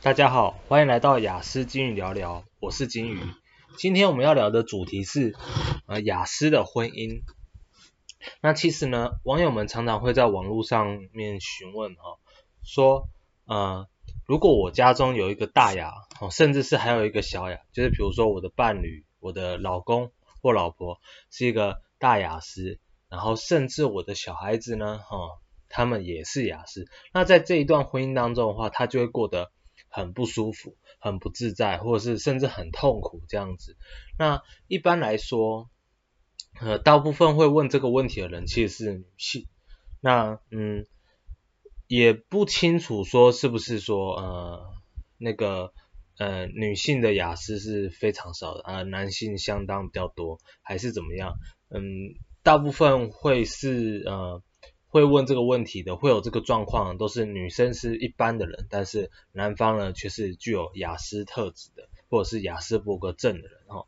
大家好，欢迎来到雅思金鱼聊聊，我是金鱼。今天我们要聊的主题是呃雅思的婚姻。那其实呢，网友们常常会在网络上面询问哈、哦，说呃如果我家中有一个大雅，哦，甚至是还有一个小雅，就是比如说我的伴侣、我的老公或老婆是一个大雅思，然后甚至我的小孩子呢，哈、哦，他们也是雅思，那在这一段婚姻当中的话，他就会过得很不舒服，很不自在，或者是甚至很痛苦这样子。那一般来说，呃，大部分会问这个问题的人其实是女性。那嗯，也不清楚说是不是说呃那个呃女性的雅思是非常少的，呃男性相当比较多，还是怎么样？嗯，大部分会是呃。会问这个问题的，会有这个状况，都是女生是一般的人，但是男方呢却是具有雅思特质的，或者是雅思伯格症的人哈。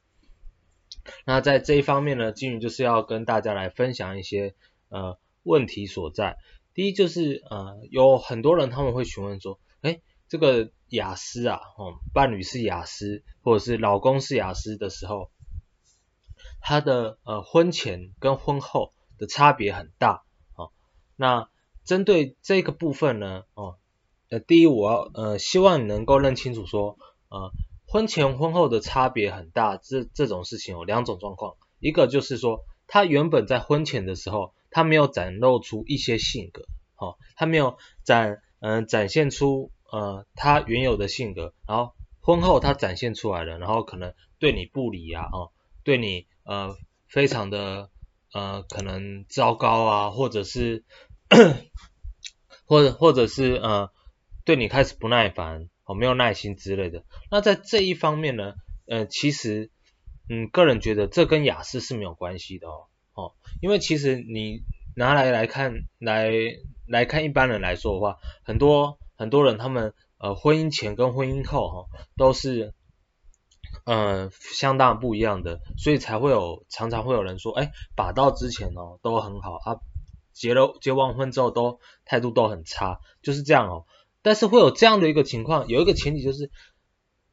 那在这一方面呢，金鱼就是要跟大家来分享一些呃问题所在。第一就是呃有很多人他们会询问说，诶这个雅思啊，哦伴侣是雅思，或者是老公是雅思的时候，他的呃婚前跟婚后的差别很大。那针对这个部分呢，哦，呃，第一我要呃希望你能够认清楚说，呃，婚前婚后的差别很大，这这种事情有两种状况，一个就是说他原本在婚前的时候，他没有展露出一些性格，哦，他没有展嗯、展现出呃他原有的性格，然后婚后他展现出来了，然后可能对你不理啊，哦，对你呃非常的呃可能糟糕啊，或者是。或者或者是呃对你开始不耐烦哦，没有耐心之类的。那在这一方面呢，呃其实嗯个人觉得这跟雅思是没有关系的哦哦，因为其实你拿来来看来来看一般人来说的话，很多很多人他们呃婚姻前跟婚姻后哈、哦、都是呃相当不一样的，所以才会有常常会有人说哎把到之前哦都很好啊。结了结完婚之后都态度都很差，就是这样哦。但是会有这样的一个情况，有一个前提就是，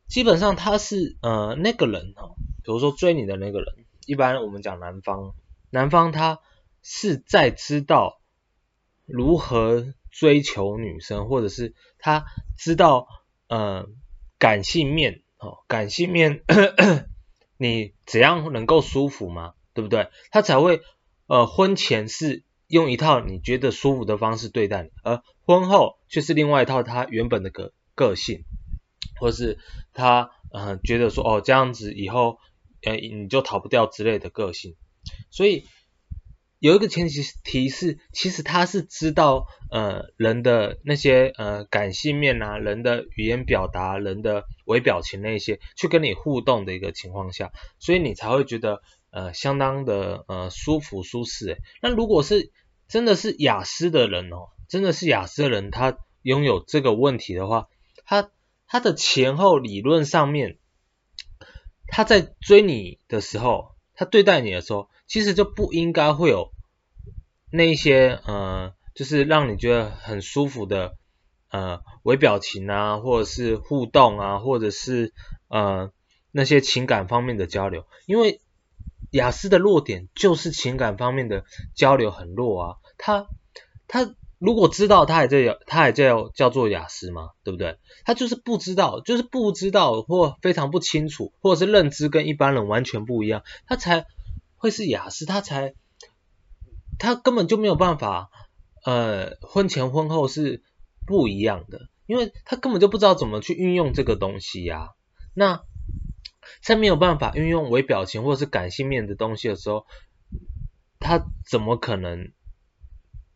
基本上他是呃那个人哦，比如说追你的那个人，一般我们讲男方，男方他是在知道如何追求女生，或者是他知道呃感性面哦，感性面 你怎样能够舒服嘛，对不对？他才会呃婚前是。用一套你觉得舒服的方式对待你，而婚后却是另外一套他原本的个个性，或是他呃觉得说哦这样子以后呃你就逃不掉之类的个性，所以有一个前提提示，其实他是知道呃人的那些呃感性面啊，人的语言表达，人的微表情那些，去跟你互动的一个情况下，所以你才会觉得。呃，相当的呃舒服舒适。那如果是真的是雅思的人哦，真的是雅思的人，他拥有这个问题的话，他他的前后理论上面，他在追你的时候，他对待你的时候，其实就不应该会有那些呃，就是让你觉得很舒服的呃微表情啊，或者是互动啊，或者是呃那些情感方面的交流，因为。雅思的弱点就是情感方面的交流很弱啊，他他如果知道他还在他还在叫做雅思吗？对不对？他就是不知道，就是不知道或非常不清楚，或者是认知跟一般人完全不一样，他才会是雅思，他才他根本就没有办法，呃，婚前婚后是不一样的，因为他根本就不知道怎么去运用这个东西呀、那。在没有办法运用微表情或是感性面的东西的时候，他怎么可能？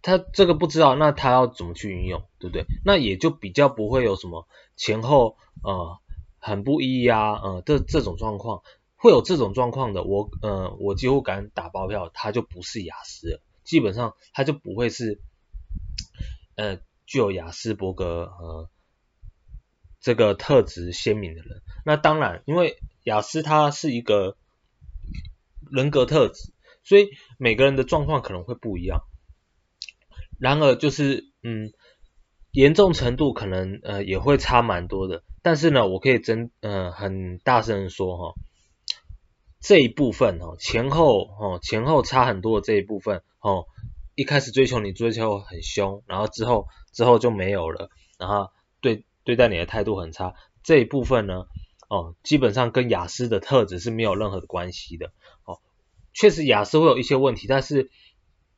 他这个不知道，那他要怎么去运用，对不对？那也就比较不会有什么前后呃很不一啊，呃这这种状况，会有这种状况的，我呃我几乎敢打包票，他就不是雅思了，基本上他就不会是呃具有雅斯伯格呃这个特质鲜明的人。那当然，因为雅思他是一个人格特质，所以每个人的状况可能会不一样。然而，就是嗯，严重程度可能呃也会差蛮多的，但是呢，我可以真呃很大声说哈，这一部分哦前后哦前后差很多的这一部分哦，一开始追求你追求很凶，然后之后之后就没有了，然后对对待你的态度很差，这一部分呢哦基本上跟雅思的特质是没有任何的关系的哦，确实雅思会有一些问题，但是。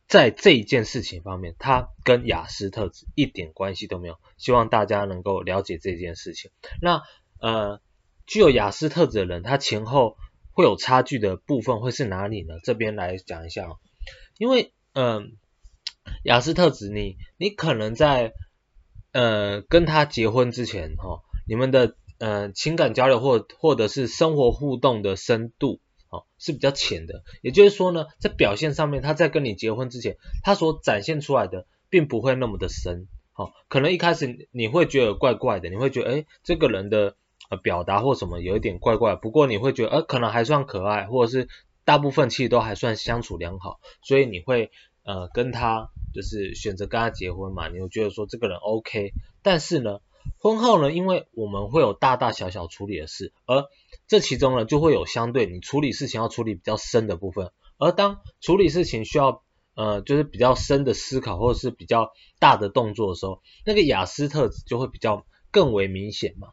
在这一件事情方面，它跟雅思特质一点关系都没有。希望大家能够了解这件事情。那呃，具有雅思特质的人，他前后会有差距的部分会是哪里呢？这边来讲一下哦。因为嗯、呃，亚斯特质你，你可能在呃跟他结婚之前哈、哦，你们的呃情感交流或或者是生活互动的深度。哦，是比较浅的，也就是说呢，在表现上面，他在跟你结婚之前，他所展现出来的并不会那么的深，哦，可能一开始你会觉得怪怪的，你会觉得，诶，这个人的呃表达或什么有一点怪怪，不过你会觉得，呃，可能还算可爱，或者是大部分其实都还算相处良好，所以你会呃跟他就是选择跟他结婚嘛，你会觉得说这个人 OK，但是呢，婚后呢，因为我们会有大大小小处理的事，而这其中呢，就会有相对你处理事情要处理比较深的部分，而当处理事情需要呃就是比较深的思考或者是比较大的动作的时候，那个雅斯特质就会比较更为明显嘛，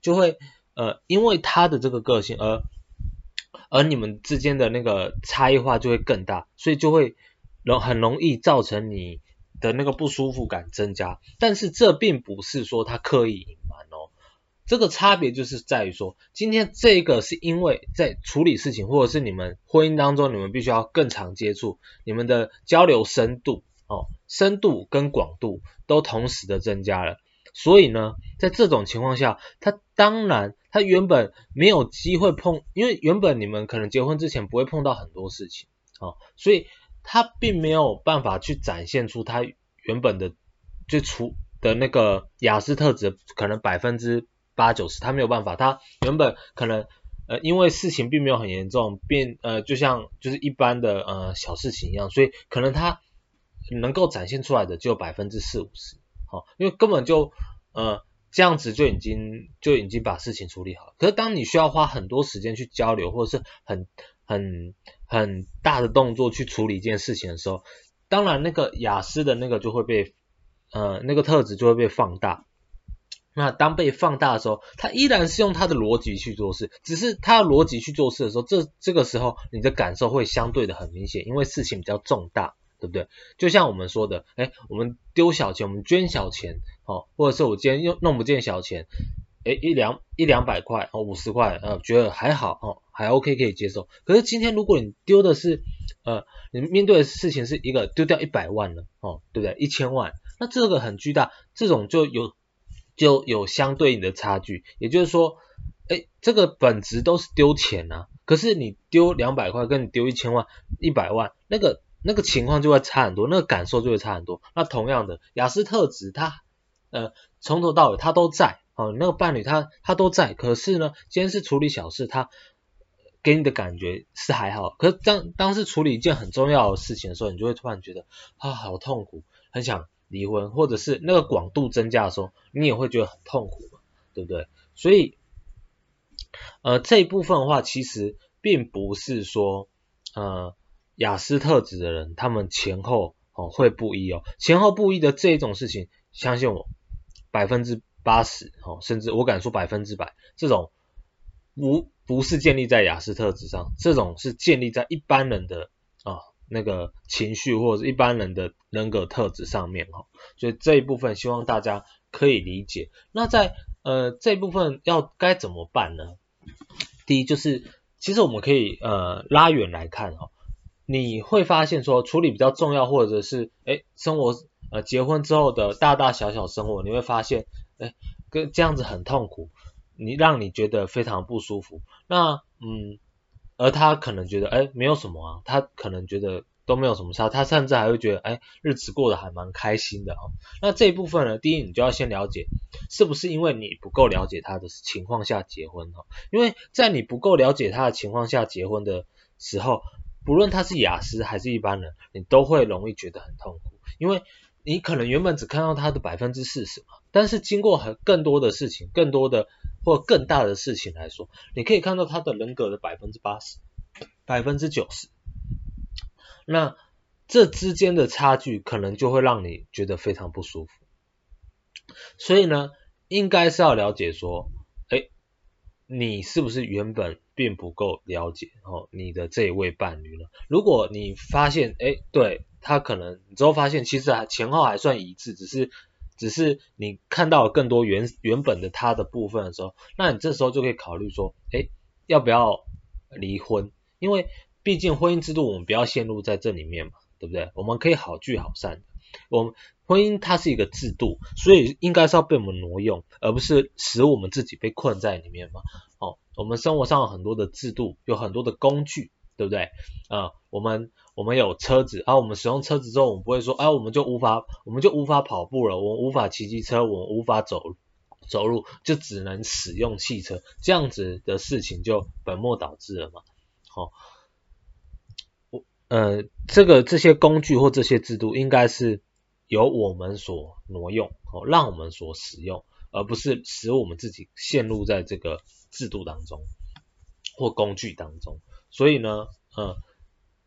就会呃因为他的这个个性而而你们之间的那个差异化就会更大，所以就会容很容易造成你的那个不舒服感增加，但是这并不是说他刻意隐瞒哦。这个差别就是在于说，今天这个是因为在处理事情，或者是你们婚姻当中，你们必须要更常接触，你们的交流深度哦，深度跟广度都同时的增加了。所以呢，在这种情况下，他当然他原本没有机会碰，因为原本你们可能结婚之前不会碰到很多事情哦，所以他并没有办法去展现出他原本的最初的那个雅斯特质，可能百分之。八九十，他没有办法，他原本可能呃，因为事情并没有很严重，变呃，就像就是一般的呃小事情一样，所以可能他能够展现出来的只有百分之四五十，好，因为根本就呃这样子就已经就已经把事情处理好。可是当你需要花很多时间去交流，或者是很很很大的动作去处理一件事情的时候，当然那个雅思的那个就会被呃那个特质就会被放大。那当被放大的时候，他依然是用他的逻辑去做事，只是他的逻辑去做事的时候，这这个时候你的感受会相对的很明显，因为事情比较重大，对不对？就像我们说的，哎，我们丢小钱，我们捐小钱，哦，或者是我今天又弄不见小钱，哎，一两一两百块，哦，五十块，呃，觉得还好，哦，还 OK 可以接受。可是今天如果你丢的是，呃，你面对的事情是一个丢掉一百万了，哦，对不对？一千万，那这个很巨大，这种就有。就有相对应的差距，也就是说，哎，这个本质都是丢钱啊，可是你丢两百块，跟你丢一千万、一百万，那个那个情况就会差很多，那个感受就会差很多。那同样的，亚斯特质他呃从头到尾他都在哦，那个伴侣他他都在，可是呢，今天是处理小事，他给你的感觉是还好，可是当当是处理一件很重要的事情的时候，你就会突然觉得啊，好痛苦，很想。离婚，或者是那个广度增加的时候，你也会觉得很痛苦嘛，对不对？所以，呃，这一部分的话，其实并不是说，呃，雅斯特质的人他们前后哦会不一哦，前后不一的这一种事情，相信我，百分之八十哦，甚至我敢说百分之百，这种无不是建立在雅斯特质上，这种是建立在一般人的啊。那个情绪或者一般人的人格特质上面哈，所以这一部分希望大家可以理解。那在呃这部分要该怎么办呢？第一就是，其实我们可以呃拉远来看哈，你会发现说处理比较重要或者是诶生活呃结婚之后的大大小小生活，你会发现诶跟这样子很痛苦，你让你觉得非常不舒服。那嗯。而他可能觉得，哎，没有什么啊，他可能觉得都没有什么差，他甚至还会觉得，哎，日子过得还蛮开心的哦。那这一部分呢，第一，你就要先了解，是不是因为你不够了解他的情况下结婚哈？因为在你不够了解他的情况下结婚的时候，不论他是雅思还是一般人，你都会容易觉得很痛苦，因为你可能原本只看到他的百分之四十嘛，但是经过很更多的事情，更多的或更大的事情来说，你可以看到他的人格的百分之八十、百分之九十。那这之间的差距可能就会让你觉得非常不舒服。所以呢，应该是要了解说，哎，你是不是原本并不够了解哦你的这一位伴侣呢？如果你发现，哎，对。他可能你之后发现，其实还前后还算一致，只是只是你看到更多原原本的他的部分的时候，那你这时候就可以考虑说，哎，要不要离婚？因为毕竟婚姻制度我们不要陷入在这里面嘛，对不对？我们可以好聚好散。我们婚姻它是一个制度，所以应该是要被我们挪用，而不是使我们自己被困在里面嘛。哦，我们生活上有很多的制度，有很多的工具。对不对？呃，我们我们有车子，啊，我们使用车子之后，我们不会说，啊，我们就无法，我们就无法跑步了，我们无法骑机车，我们无法走走路，就只能使用汽车，这样子的事情就本末倒置了嘛。好、哦，我呃，这个这些工具或这些制度，应该是由我们所挪用，哦，让我们所使用，而不是使我们自己陷入在这个制度当中或工具当中。所以呢，呃，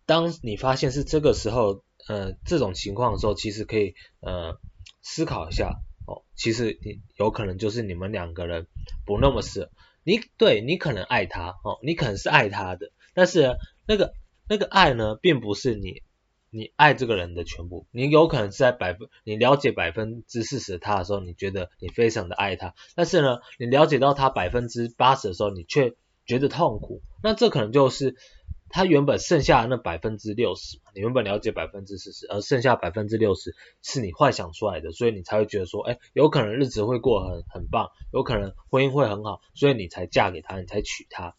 当你发现是这个时候，呃，这种情况的时候，其实可以呃思考一下哦，其实你有可能就是你们两个人不那么适。你对你可能爱他哦，你可能是爱他的，但是那个那个爱呢，并不是你你爱这个人的全部。你有可能是在百分你了解百分之四十他的时候，你觉得你非常的爱他，但是呢，你了解到他百分之八十的时候，你却觉得痛苦，那这可能就是他原本剩下的那百分之六十，你原本了解百分之四十，而剩下百分之六十是你幻想出来的，所以你才会觉得说，哎，有可能日子会过很很棒，有可能婚姻会很好，所以你才嫁给他，你才娶她。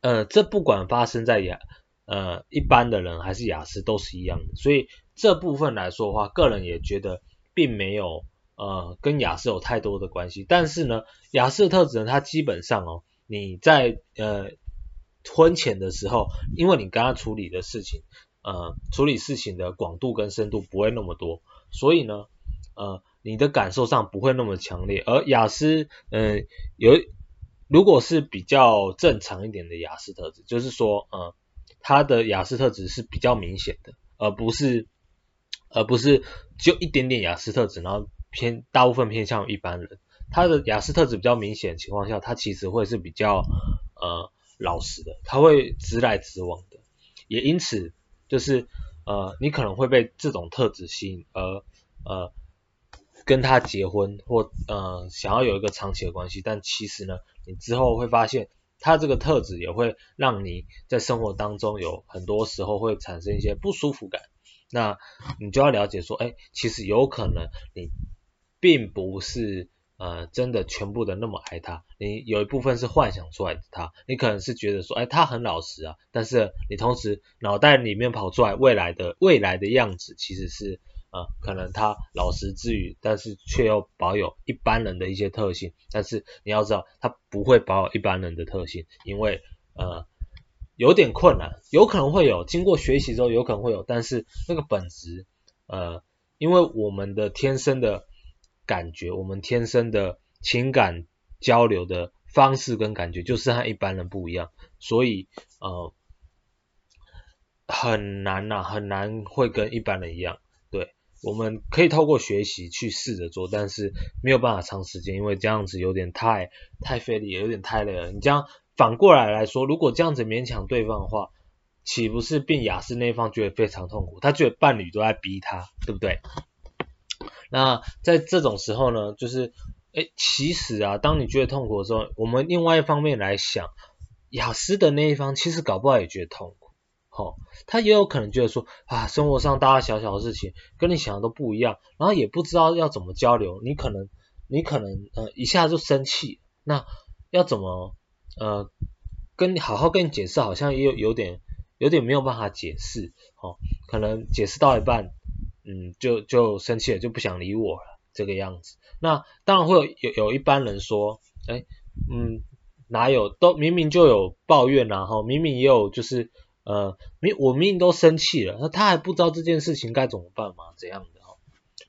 呃，这不管发生在雅呃一般的人还是雅思都是一样的，所以这部分来说的话，个人也觉得并没有呃跟雅思有太多的关系，但是呢，雅思的特质呢，它基本上哦。你在呃婚前的时候，因为你跟他处理的事情，呃处理事情的广度跟深度不会那么多，所以呢，呃你的感受上不会那么强烈。而雅思，嗯、有如果是比较正常一点的雅思特质，就是说，呃他的雅斯特质是比较明显的，而不是而不是就一点点雅斯特质，然后偏大部分偏向一般人。他的雅斯特质比较明显的情况下，他其实会是比较呃老实的，他会直来直往的，也因此就是呃你可能会被这种特质吸引，而呃跟他结婚或呃想要有一个长期的关系，但其实呢，你之后会发现他这个特质也会让你在生活当中有很多时候会产生一些不舒服感，那你就要了解说，哎，其实有可能你并不是。呃，真的全部的那么爱他，你有一部分是幻想出来的他，你可能是觉得说，哎，他很老实啊，但是你同时脑袋里面跑出来未来的未来的样子，其实是呃，可能他老实之余，但是却又保有一般人的一些特性，但是你要知道，他不会保有一般人的特性，因为呃，有点困难，有可能会有，经过学习之后有可能会有，但是那个本质，呃，因为我们的天生的。感觉我们天生的情感交流的方式跟感觉就是和一般人不一样，所以呃很难呐、很难会跟一般人一样。对，我们可以透过学习去试着做，但是没有办法长时间，因为这样子有点太太费力，有点太累了。你这样反过来来说，如果这样子勉强对方的话，岂不是变亚斯那方觉得非常痛苦？他觉得伴侣都在逼他，对不对？那在这种时候呢，就是，诶，其实啊，当你觉得痛苦的时候，我们另外一方面来想，雅思的那一方其实搞不好也觉得痛苦，齁、哦，他也有可能觉得说，啊，生活上大大小小的事情跟你想的都不一样，然后也不知道要怎么交流，你可能，你可能，呃，一下就生气，那要怎么，呃，跟你好好跟你解释，好像也有有点，有点没有办法解释，哦，可能解释到一半。嗯，就就生气了，就不想理我了，这个样子。那当然会有有有一般人说，哎，嗯，哪有，都明明就有抱怨然后明明也有就是，呃，明我明明都生气了，那他还不知道这件事情该怎么办吗？这样的。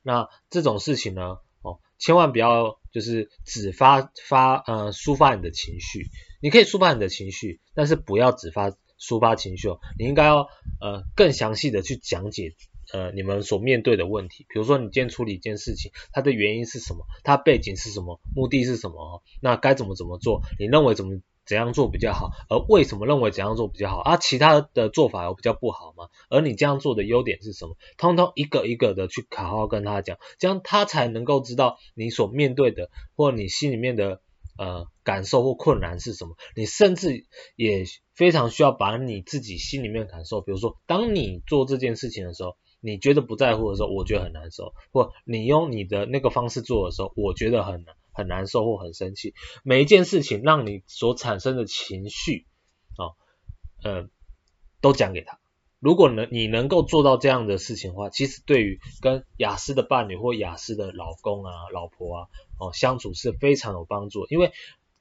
那这种事情呢，哦，千万不要就是只发发呃抒发你的情绪，你可以抒发你的情绪，但是不要只发抒发情绪哦，你应该要呃更详细的去讲解。呃，你们所面对的问题，比如说你今天处理一件事情，它的原因是什么？它背景是什么？目的是什么？那该怎么怎么做？你认为怎么怎样做比较好？而为什么认为怎样做比较好？啊，其他的做法有比较不好吗？而你这样做的优点是什么？通通一个一个的去好好跟他讲，这样他才能够知道你所面对的或你心里面的呃感受或困难是什么。你甚至也非常需要把你自己心里面的感受，比如说当你做这件事情的时候。你觉得不在乎的时候，我觉得很难受；或你用你的那个方式做的时候，我觉得很很难受或很生气。每一件事情让你所产生的情绪，啊、哦，呃，都讲给他。如果能你能够做到这样的事情的话，其实对于跟雅思的伴侣或雅思的老公啊、老婆啊，哦，相处是非常有帮助。因为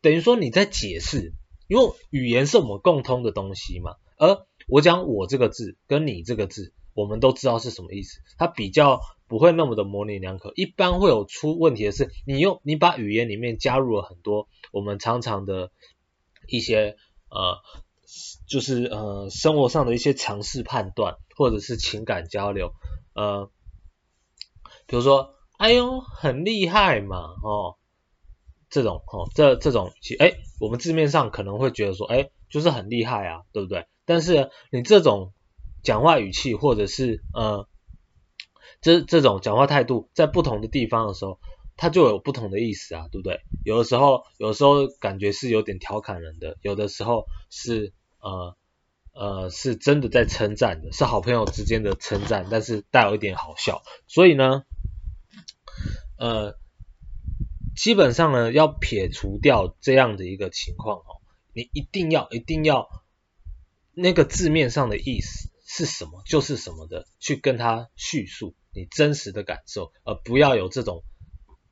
等于说你在解释，因为语言是我们共通的东西嘛。而我讲我这个字跟你这个字。我们都知道是什么意思，它比较不会那么的模棱两可。一般会有出问题的是，你用你把语言里面加入了很多我们常常的一些呃，就是呃生活上的一些常识判断，或者是情感交流，呃，比如说，哎呦，很厉害嘛，哦，这种哦，这这种，哎，我们字面上可能会觉得说，哎，就是很厉害啊，对不对？但是你这种。讲话语气或者是呃，这这种讲话态度，在不同的地方的时候，它就有不同的意思啊，对不对？有的时候，有的时候感觉是有点调侃人的，有的时候是呃呃是真的在称赞的，是好朋友之间的称赞，但是带有一点好笑。所以呢，呃，基本上呢，要撇除掉这样的一个情况哦，你一定要一定要那个字面上的意思。是什么就是什么的，去跟他叙述你真实的感受，而不要有这种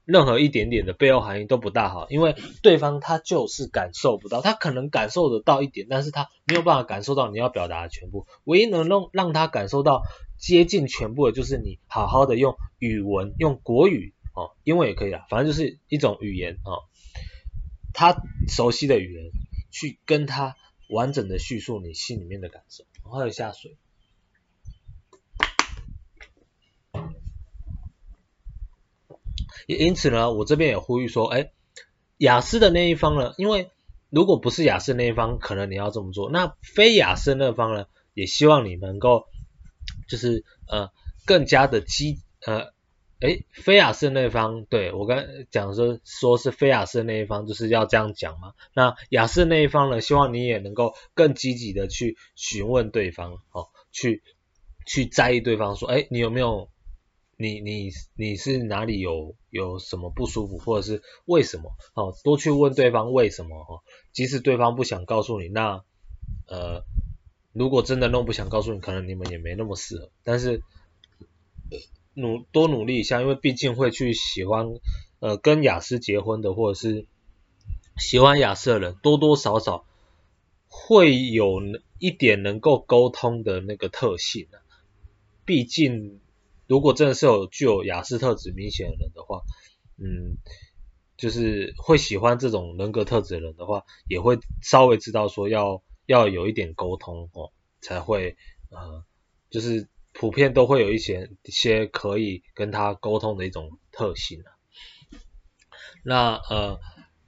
任何一点点的背后含义都不大好，因为对方他就是感受不到，他可能感受得到一点，但是他没有办法感受到你要表达的全部。唯一能让让他感受到接近全部的，就是你好好的用语文，用国语哦，英文也可以啦，反正就是一种语言哦，他熟悉的语言去跟他完整的叙述你心里面的感受，然后还有下水。也因此呢，我这边也呼吁说，哎，雅思的那一方呢，因为如果不是雅思那一方，可能你要这么做。那非雅思那方呢，也希望你能够，就是呃，更加的积，呃，哎，非雅思那方，对，我刚讲说说是非雅思那一方，就是要这样讲嘛。那雅思那一方呢，希望你也能够更积极的去询问对方，哦，去去在意对方说，哎，你有没有？你你你是哪里有有什么不舒服，或者是为什么？哦，多去问对方为什么哦。即使对方不想告诉你，那呃，如果真的弄不想告诉你，可能你们也没那么适合。但是努多努力一下，因为毕竟会去喜欢呃跟雅思结婚的，或者是喜欢雅思的人，多多少少会有一点能够沟通的那个特性啊。毕竟。如果真的是有具有亚斯特质明显的人的话，嗯，就是会喜欢这种人格特质的人的话，也会稍微知道说要要有一点沟通哦，才会呃，就是普遍都会有一些一些可以跟他沟通的一种特性啊。那呃，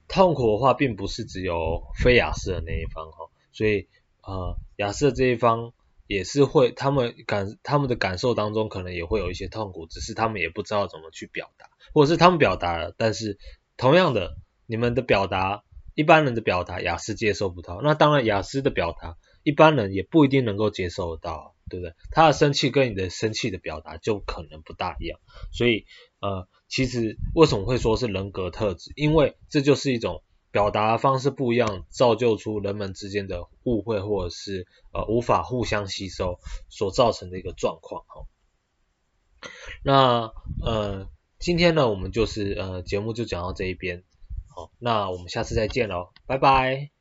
痛苦的话，并不是只有非亚斯的那一方哈，所以呃，亚斯的这一方。也是会，他们感他们的感受当中可能也会有一些痛苦，只是他们也不知道怎么去表达，或者是他们表达了，但是同样的，你们的表达，一般人的表达，雅思接受不到，那当然雅思的表达，一般人也不一定能够接受得到，对不对？他的生气跟你的生气的表达就可能不大一样，所以呃，其实为什么会说是人格特质？因为这就是一种。表达方式不一样，造就出人们之间的误会，或者是呃无法互相吸收所造成的一个状况哈。那呃今天呢，我们就是呃节目就讲到这一边，好，那我们下次再见喽，拜拜。